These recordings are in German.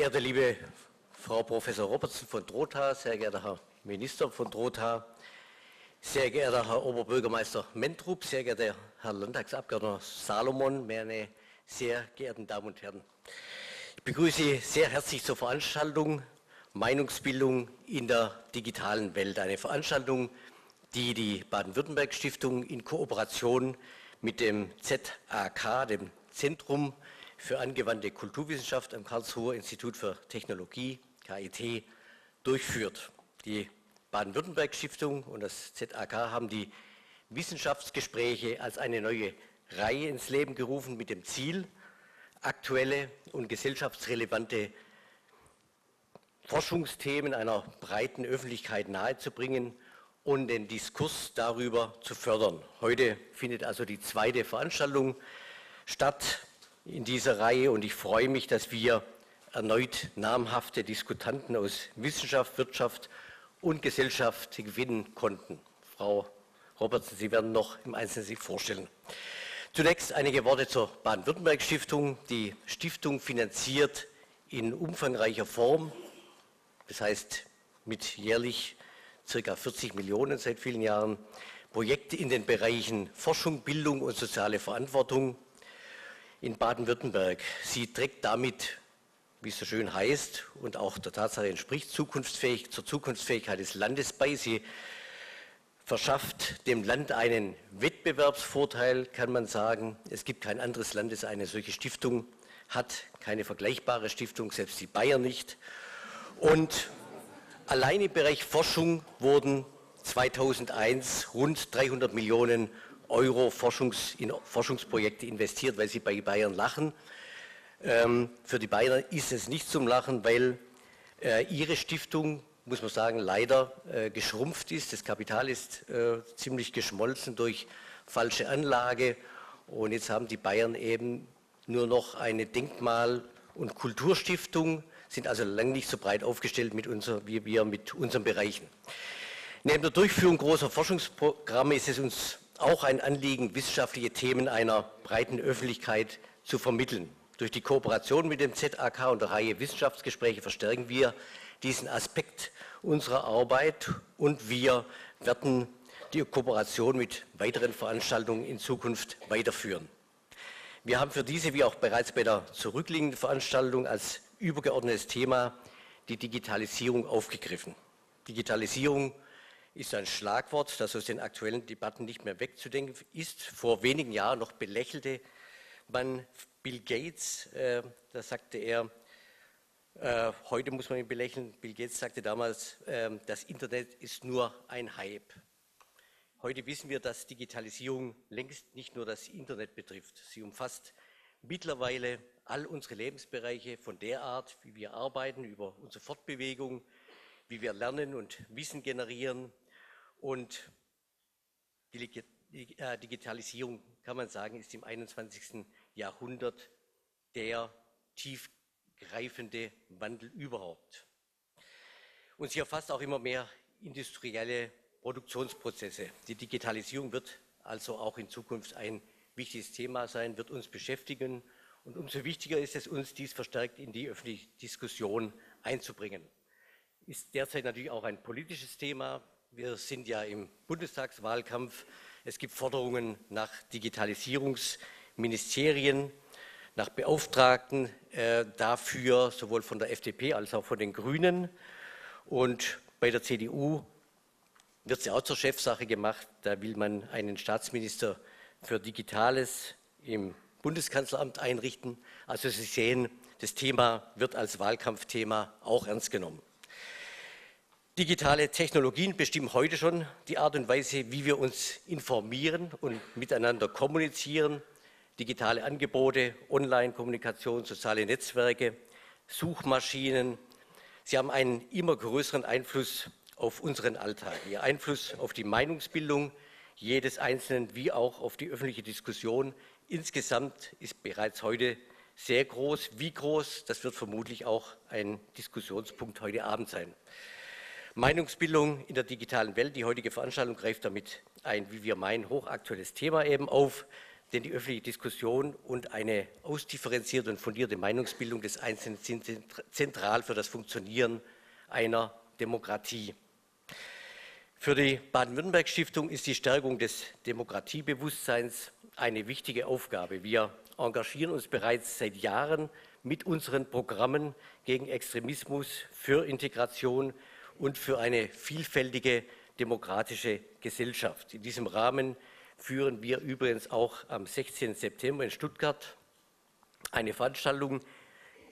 Geehrte liebe Frau Professor Robertson von Trotha, sehr geehrter Herr Minister von Trotha, sehr geehrter Herr Oberbürgermeister Mentrup, sehr geehrter Herr Landtagsabgeordneter Salomon, meine sehr geehrten Damen und Herren. Ich begrüße Sie sehr herzlich zur Veranstaltung Meinungsbildung in der digitalen Welt. Eine Veranstaltung, die die Baden-Württemberg-Stiftung in Kooperation mit dem ZAK, dem Zentrum für angewandte Kulturwissenschaft am Karlsruher Institut für Technologie, KIT, durchführt. Die Baden-Württemberg-Stiftung und das ZAK haben die Wissenschaftsgespräche als eine neue Reihe ins Leben gerufen mit dem Ziel, aktuelle und gesellschaftsrelevante Forschungsthemen einer breiten Öffentlichkeit nahezubringen und den Diskurs darüber zu fördern. Heute findet also die zweite Veranstaltung statt in dieser Reihe und ich freue mich, dass wir erneut namhafte Diskutanten aus Wissenschaft, Wirtschaft und Gesellschaft gewinnen konnten. Frau Robertson, Sie werden noch im Einzelnen sich vorstellen. Zunächst einige Worte zur Baden-Württemberg-Stiftung. Die Stiftung finanziert in umfangreicher Form, das heißt mit jährlich ca. 40 Millionen seit vielen Jahren, Projekte in den Bereichen Forschung, Bildung und soziale Verantwortung in Baden-Württemberg. Sie trägt damit, wie es so schön heißt und auch der Tatsache entspricht, zukunftsfähig, zur Zukunftsfähigkeit des Landes bei. Sie verschafft dem Land einen Wettbewerbsvorteil, kann man sagen. Es gibt kein anderes Land, das eine solche Stiftung hat, keine vergleichbare Stiftung, selbst die Bayern nicht. Und allein im Bereich Forschung wurden 2001 rund 300 Millionen Euro Forschungs, in Forschungsprojekte investiert, weil sie bei Bayern lachen. Ähm, für die Bayern ist es nicht zum Lachen, weil äh, ihre Stiftung muss man sagen, leider äh, geschrumpft ist. Das Kapital ist äh, ziemlich geschmolzen durch falsche Anlage. Und jetzt haben die Bayern eben nur noch eine Denkmal- und Kulturstiftung, sind also lang nicht so breit aufgestellt mit unser, wie wir mit unseren Bereichen. Neben der Durchführung großer Forschungsprogramme ist es uns auch ein Anliegen, wissenschaftliche Themen einer breiten Öffentlichkeit zu vermitteln. Durch die Kooperation mit dem ZAK und der Reihe Wissenschaftsgespräche verstärken wir diesen Aspekt unserer Arbeit und wir werden die Kooperation mit weiteren Veranstaltungen in Zukunft weiterführen. Wir haben für diese, wie auch bereits bei der zurückliegenden Veranstaltung, als übergeordnetes Thema die Digitalisierung aufgegriffen. Digitalisierung ist ein Schlagwort, das aus den aktuellen Debatten nicht mehr wegzudenken ist. Vor wenigen Jahren noch belächelte man Bill Gates, äh, da sagte er, äh, heute muss man ihn belächeln. Bill Gates sagte damals, äh, das Internet ist nur ein Hype. Heute wissen wir, dass Digitalisierung längst nicht nur das Internet betrifft. Sie umfasst mittlerweile all unsere Lebensbereiche von der Art, wie wir arbeiten, über unsere Fortbewegung, wie wir lernen und Wissen generieren. Und die äh, Digitalisierung, kann man sagen, ist im 21. Jahrhundert der tief greifende Wandel überhaupt. Und sie erfasst auch immer mehr industrielle Produktionsprozesse. Die Digitalisierung wird also auch in Zukunft ein wichtiges Thema sein, wird uns beschäftigen. Und umso wichtiger ist es uns, dies verstärkt in die öffentliche Diskussion einzubringen. Ist derzeit natürlich auch ein politisches Thema. Wir sind ja im Bundestagswahlkampf. Es gibt Forderungen nach Digitalisierungsministerien nach Beauftragten äh, dafür, sowohl von der FDP als auch von den Grünen. Und bei der CDU wird sie auch zur Chefsache gemacht. Da will man einen Staatsminister für Digitales im Bundeskanzleramt einrichten. Also Sie sehen, das Thema wird als Wahlkampfthema auch ernst genommen. Digitale Technologien bestimmen heute schon die Art und Weise, wie wir uns informieren und miteinander kommunizieren digitale Angebote, Online-Kommunikation, soziale Netzwerke, Suchmaschinen. Sie haben einen immer größeren Einfluss auf unseren Alltag. Ihr Einfluss auf die Meinungsbildung jedes Einzelnen wie auch auf die öffentliche Diskussion insgesamt ist bereits heute sehr groß. Wie groß, das wird vermutlich auch ein Diskussionspunkt heute Abend sein. Meinungsbildung in der digitalen Welt. Die heutige Veranstaltung greift damit ein, wie wir meinen, hochaktuelles Thema eben auf denn die öffentliche Diskussion und eine ausdifferenzierte und fundierte Meinungsbildung des Einzelnen sind zentral für das Funktionieren einer Demokratie. Für die Baden-Württemberg-Stiftung ist die Stärkung des Demokratiebewusstseins eine wichtige Aufgabe. Wir engagieren uns bereits seit Jahren mit unseren Programmen gegen Extremismus, für Integration und für eine vielfältige demokratische Gesellschaft. In diesem Rahmen führen wir übrigens auch am 16. September in Stuttgart eine Veranstaltung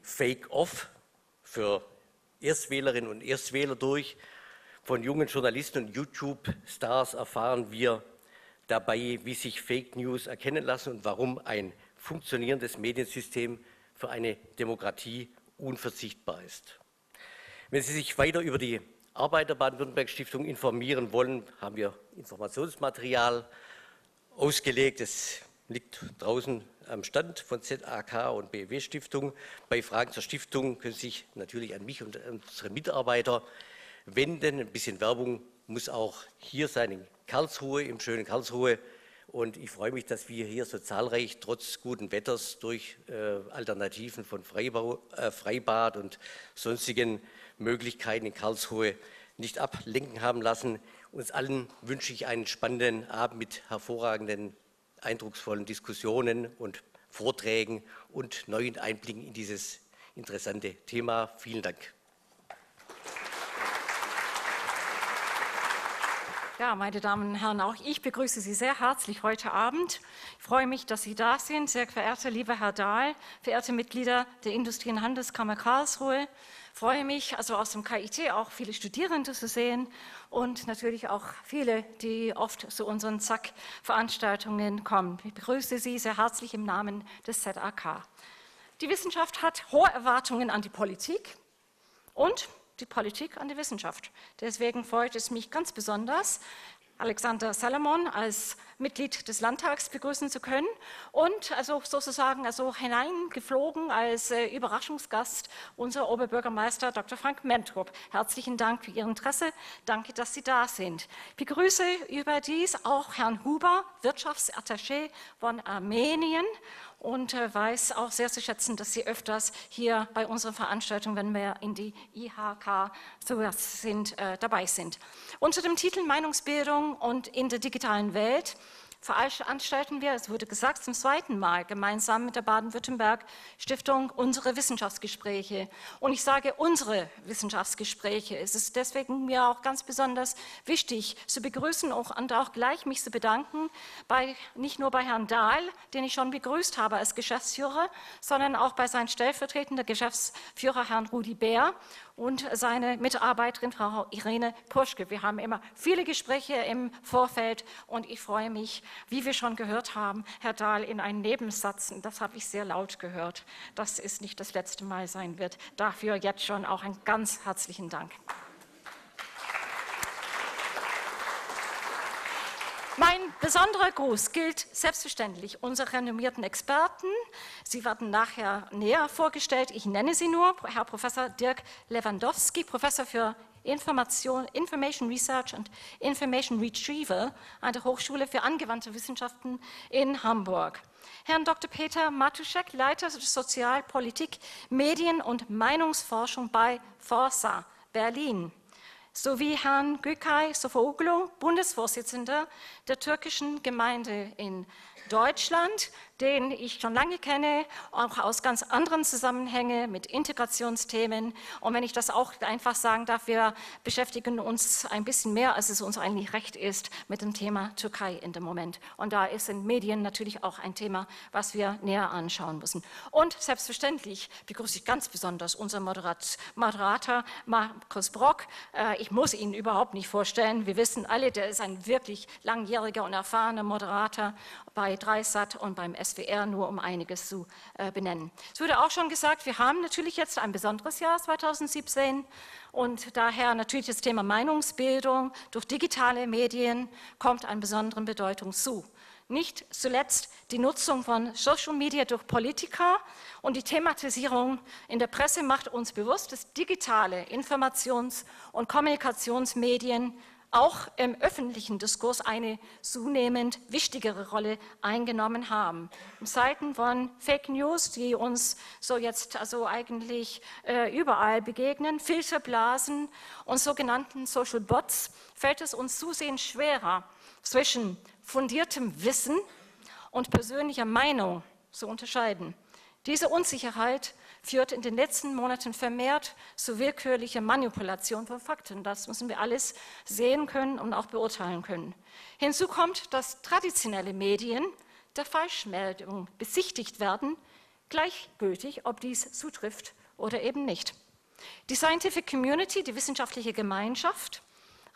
Fake Off für Erstwählerinnen und Erstwähler durch. Von jungen Journalisten und YouTube-Stars erfahren wir dabei, wie sich Fake News erkennen lassen und warum ein funktionierendes Mediensystem für eine Demokratie unverzichtbar ist. Wenn Sie sich weiter über die Arbeit der Baden-Württemberg-Stiftung informieren wollen, haben wir Informationsmaterial ausgelegt. Es liegt draußen am Stand von ZAK und BW Stiftung. Bei Fragen zur Stiftung können Sie sich natürlich an mich und unsere Mitarbeiter wenden. Ein bisschen Werbung muss auch hier sein, in Karlsruhe, im schönen Karlsruhe. Und ich freue mich, dass wir hier so zahlreich trotz guten Wetters durch äh, Alternativen von Freibau, äh, Freibad und sonstigen Möglichkeiten in Karlsruhe nicht ablenken haben lassen. Uns allen wünsche ich einen spannenden Abend mit hervorragenden, eindrucksvollen Diskussionen und Vorträgen und neuen Einblicken in dieses interessante Thema. Vielen Dank. Ja, meine Damen und Herren, auch ich begrüße Sie sehr herzlich heute Abend. Ich freue mich, dass Sie da sind. Sehr verehrter lieber Herr Dahl, verehrte Mitglieder der Industrie- und Handelskammer Karlsruhe, freue mich, also aus dem KIT auch viele Studierende zu sehen und natürlich auch viele, die oft zu unseren ZAK-Veranstaltungen kommen. Ich begrüße Sie sehr herzlich im Namen des ZAK. Die Wissenschaft hat hohe Erwartungen an die Politik und die Politik an die Wissenschaft. Deswegen freut es mich ganz besonders, Alexander Salomon als Mitglied des Landtags begrüßen zu können und also sozusagen also hineingeflogen als äh, Überraschungsgast unser Oberbürgermeister Dr. Frank Mentrup. Herzlichen Dank für Ihr Interesse. Danke, dass Sie da sind. Ich begrüße überdies auch Herrn Huber, Wirtschaftsattaché von Armenien und äh, weiß auch sehr zu schätzen, dass Sie öfters hier bei unseren Veranstaltungen, wenn wir in die IHK sind, äh, dabei sind. Unter dem Titel Meinungsbildung und in der digitalen Welt veranstalten wir, es wurde gesagt, zum zweiten Mal gemeinsam mit der Baden-Württemberg-Stiftung unsere Wissenschaftsgespräche. Und ich sage unsere Wissenschaftsgespräche. Es ist deswegen mir auch ganz besonders wichtig zu begrüßen und auch gleich mich zu bedanken, bei, nicht nur bei Herrn Dahl, den ich schon begrüßt habe als Geschäftsführer, sondern auch bei seinem stellvertretenden Geschäftsführer Herrn Rudi Bär und seine Mitarbeiterin Frau Irene Puschke. Wir haben immer viele Gespräche im Vorfeld und ich freue mich, wie wir schon gehört haben, Herr Dahl in einen Nebensatz, das habe ich sehr laut gehört, dass es nicht das letzte Mal sein wird. Dafür jetzt schon auch einen ganz herzlichen Dank. Mein besonderer Gruß gilt selbstverständlich unseren renommierten Experten. Sie werden nachher näher vorgestellt. Ich nenne sie nur. Herr Professor Dirk Lewandowski, Professor für Information, Information Research und Information Retrieval an der Hochschule für angewandte Wissenschaften in Hamburg. Herrn Dr. Peter Matuschek, Leiter Sozialpolitik, Medien- und Meinungsforschung bei Forsa Berlin sowie Herrn Gökay Sofoğlu, Bundesvorsitzender der türkischen Gemeinde in Deutschland, den ich schon lange kenne, auch aus ganz anderen Zusammenhängen mit Integrationsthemen. Und wenn ich das auch einfach sagen darf, wir beschäftigen uns ein bisschen mehr, als es uns eigentlich recht ist, mit dem Thema Türkei in dem Moment. Und da ist in Medien natürlich auch ein Thema, was wir näher anschauen müssen. Und selbstverständlich begrüße ich ganz besonders unseren Moderator Markus Brock. Äh, ich muss ihn überhaupt nicht vorstellen. Wir wissen alle, der ist ein wirklich langjähriger und erfahrener Moderator bei Dreisat und beim SWR, nur um einiges zu äh, benennen. Es wurde auch schon gesagt, wir haben natürlich jetzt ein besonderes Jahr 2017 und daher natürlich das Thema Meinungsbildung durch digitale Medien kommt an besonderen Bedeutung zu. Nicht zuletzt die Nutzung von Social Media durch Politiker und die Thematisierung in der Presse macht uns bewusst, dass digitale Informations- und Kommunikationsmedien auch im öffentlichen Diskurs eine zunehmend wichtigere Rolle eingenommen haben. In Zeiten von Fake News, die uns so jetzt also eigentlich äh, überall begegnen, Filterblasen und sogenannten Social Bots, fällt es uns zusehends schwerer, zwischen fundiertem Wissen und persönlicher Meinung zu unterscheiden. Diese Unsicherheit führt in den letzten Monaten vermehrt zu willkürlicher Manipulation von Fakten. Das müssen wir alles sehen können und auch beurteilen können. Hinzu kommt, dass traditionelle Medien der Falschmeldung besichtigt werden, gleichgültig, ob dies zutrifft oder eben nicht. Die Scientific Community, die wissenschaftliche Gemeinschaft,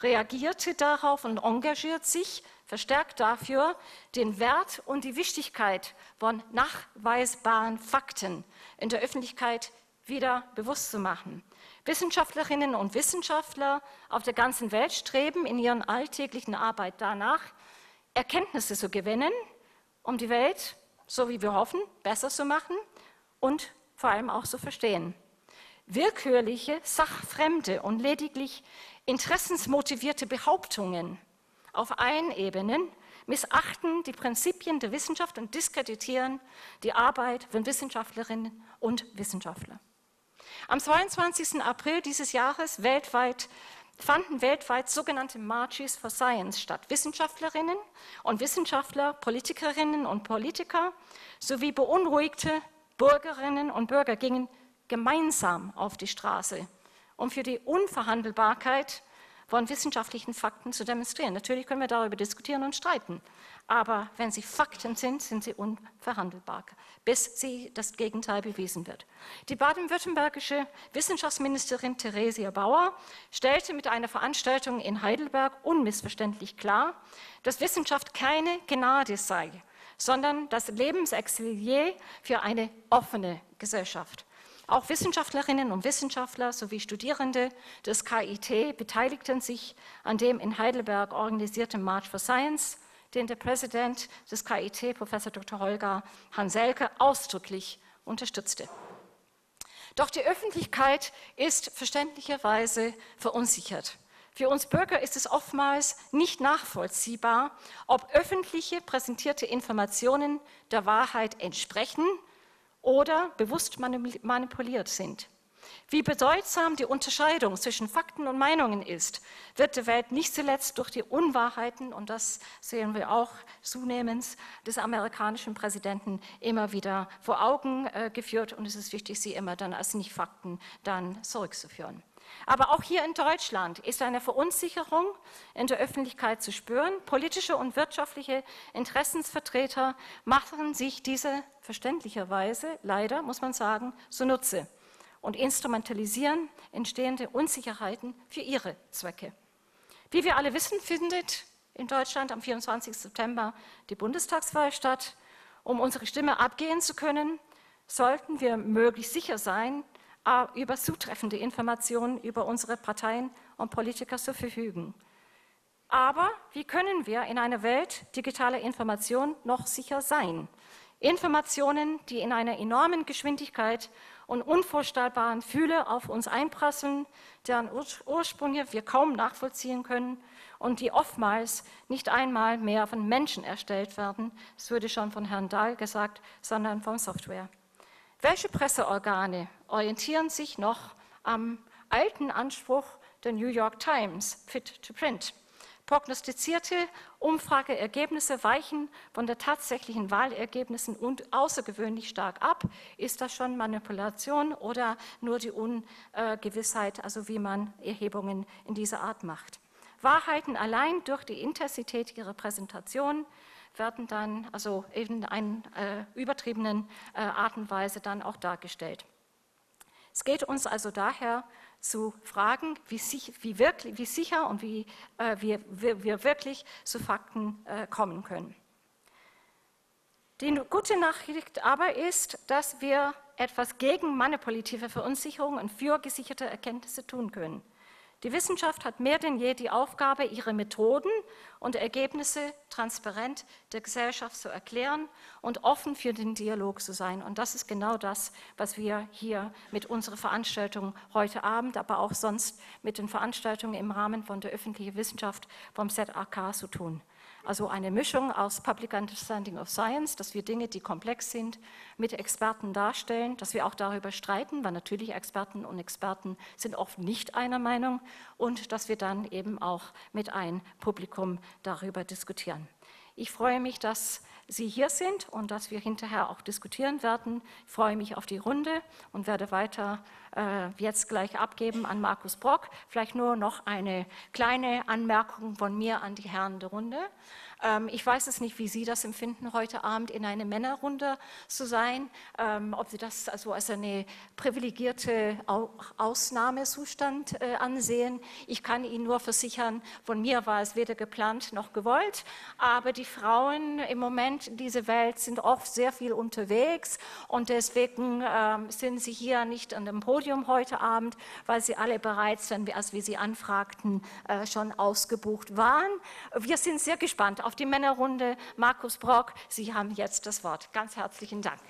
reagierte darauf und engagiert sich verstärkt dafür, den Wert und die Wichtigkeit von nachweisbaren Fakten in der Öffentlichkeit wieder bewusst zu machen. Wissenschaftlerinnen und Wissenschaftler auf der ganzen Welt streben in ihrer alltäglichen Arbeit danach, Erkenntnisse zu gewinnen, um die Welt, so wie wir hoffen, besser zu machen und vor allem auch zu verstehen. Willkürliche, sachfremde und lediglich interessensmotivierte Behauptungen auf allen Ebenen missachten die Prinzipien der Wissenschaft und diskreditieren die Arbeit von Wissenschaftlerinnen und Wissenschaftlern. Am 22. April dieses Jahres weltweit fanden weltweit sogenannte Marches for Science statt. Wissenschaftlerinnen und Wissenschaftler, Politikerinnen und Politiker sowie beunruhigte Bürgerinnen und Bürger gingen gemeinsam auf die Straße, um für die Unverhandelbarkeit von wissenschaftlichen Fakten zu demonstrieren. Natürlich können wir darüber diskutieren und streiten, aber wenn sie Fakten sind, sind sie unverhandelbar, bis sie das Gegenteil bewiesen wird. Die baden-württembergische Wissenschaftsministerin Theresia Bauer stellte mit einer Veranstaltung in Heidelberg unmissverständlich klar, dass Wissenschaft keine Gnade sei, sondern das Lebensexilier für eine offene Gesellschaft. Auch Wissenschaftlerinnen und Wissenschaftler sowie Studierende des KIT beteiligten sich an dem in Heidelberg organisierten March for Science, den der Präsident des KIT, Professor Dr. Holger Hanselke, ausdrücklich unterstützte. Doch die Öffentlichkeit ist verständlicherweise verunsichert. Für uns Bürger ist es oftmals nicht nachvollziehbar, ob öffentliche präsentierte Informationen der Wahrheit entsprechen oder bewusst manipuliert sind. Wie bedeutsam die Unterscheidung zwischen Fakten und Meinungen ist, wird der Welt nicht zuletzt durch die Unwahrheiten, und das sehen wir auch zunehmend, des amerikanischen Präsidenten immer wieder vor Augen äh, geführt. Und es ist wichtig, sie immer dann als Nicht-Fakten dann zurückzuführen. Aber auch hier in Deutschland ist eine Verunsicherung in der Öffentlichkeit zu spüren. Politische und wirtschaftliche Interessensvertreter machen sich diese verständlicherweise, leider muss man sagen, zunutze und instrumentalisieren entstehende Unsicherheiten für ihre Zwecke. Wie wir alle wissen, findet in Deutschland am 24. September die Bundestagswahl statt. Um unsere Stimme abgehen zu können, sollten wir möglichst sicher sein, über zutreffende Informationen über unsere Parteien und Politiker zu verfügen. Aber wie können wir in einer Welt digitaler Information noch sicher sein? Informationen, die in einer enormen Geschwindigkeit und unvorstellbaren Fühle auf uns einprasseln, deren Ursprünge wir kaum nachvollziehen können und die oftmals nicht einmal mehr von Menschen erstellt werden, das wurde schon von Herrn Dahl gesagt, sondern von Software. Welche Presseorgane orientieren sich noch am alten Anspruch der New York Times, Fit to Print? Prognostizierte Umfrageergebnisse weichen von den tatsächlichen Wahlergebnissen und außergewöhnlich stark ab. Ist das schon Manipulation oder nur die Ungewissheit, also wie man Erhebungen in dieser Art macht? Wahrheiten allein durch die Intensität ihrer Präsentation werden dann also in einer äh, übertriebenen äh, Art und Weise dann auch dargestellt. Es geht uns also daher zu fragen, wie, sich, wie, wirklich, wie sicher und wie äh, wir, wir, wirklich zu Fakten äh, kommen können. Die gute Nachricht aber ist, dass wir etwas gegen manipulative Verunsicherung und für gesicherte Erkenntnisse tun können. Die Wissenschaft hat mehr denn je die Aufgabe, ihre Methoden und Ergebnisse transparent der Gesellschaft zu erklären und offen für den Dialog zu sein. Und das ist genau das, was wir hier mit unserer Veranstaltung heute Abend, aber auch sonst mit den Veranstaltungen im Rahmen von der öffentlichen Wissenschaft vom ZAK zu tun. Also eine Mischung aus Public Understanding of Science, dass wir Dinge, die komplex sind, mit Experten darstellen, dass wir auch darüber streiten, weil natürlich Experten und Experten sind oft nicht einer Meinung und dass wir dann eben auch mit einem Publikum darüber diskutieren. Ich freue mich, dass Sie hier sind und dass wir hinterher auch diskutieren werden. Ich freue mich auf die Runde und werde weiter äh, jetzt gleich abgeben an Markus Brock. Vielleicht nur noch eine kleine Anmerkung von mir an die Herren der Runde. Ähm, ich weiß es nicht, wie Sie das empfinden, heute Abend in einer Männerrunde zu sein, ähm, ob Sie das also als eine privilegierte Ausnahmezustand äh, ansehen. Ich kann Ihnen nur versichern, von mir war es weder geplant noch gewollt, aber die Frauen im Moment in dieser Welt sind oft sehr viel unterwegs und deswegen ähm, sind sie hier nicht an dem Podium heute Abend, weil sie alle bereits, als wir sie anfragten, äh, schon ausgebucht waren. Wir sind sehr gespannt auf die Männerrunde. Markus Brock, Sie haben jetzt das Wort. Ganz herzlichen Dank.